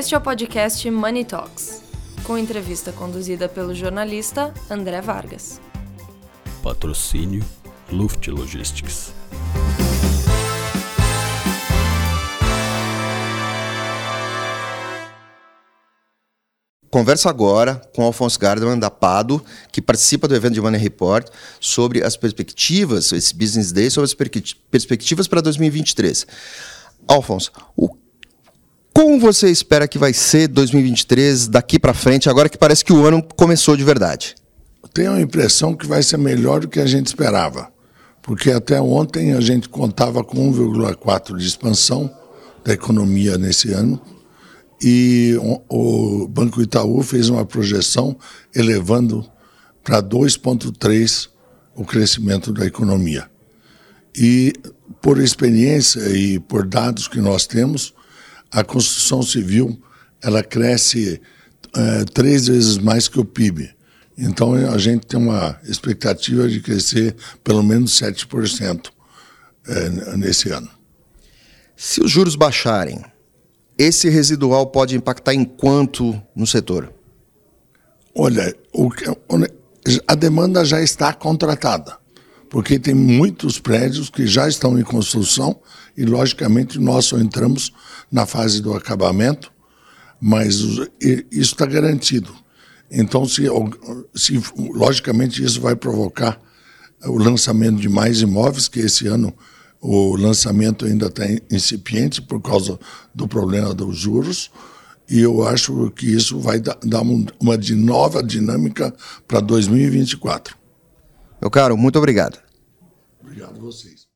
Este é o podcast Money Talks, com entrevista conduzida pelo jornalista André Vargas. Patrocínio Luft Logistics. Conversa agora com Alfonso Gardman, da Pado, que participa do evento de Money Report, sobre as perspectivas, esse Business Day, sobre as perspectivas para 2023. Alfonso, o, como você espera que vai ser 2023 daqui para frente, agora que parece que o ano começou de verdade? Tenho a impressão que vai ser melhor do que a gente esperava, porque até ontem a gente contava com 1,4 de expansão da economia nesse ano, e o Banco Itaú fez uma projeção elevando para 2,3 o crescimento da economia. E por experiência e por dados que nós temos, a construção civil ela cresce é, três vezes mais que o PIB. Então a gente tem uma expectativa de crescer pelo menos 7% é, nesse ano. Se os juros baixarem, esse residual pode impactar em quanto no setor? Olha, o, a demanda já está contratada, porque tem muitos prédios que já estão em construção e, logicamente, nós só entramos na fase do acabamento, mas isso está garantido. Então, se, se, logicamente, isso vai provocar o lançamento de mais imóveis, que esse ano o lançamento ainda está incipiente por causa do problema dos juros, e eu acho que isso vai dar uma de nova dinâmica para 2024. Meu caro, muito obrigado. Obrigado a vocês.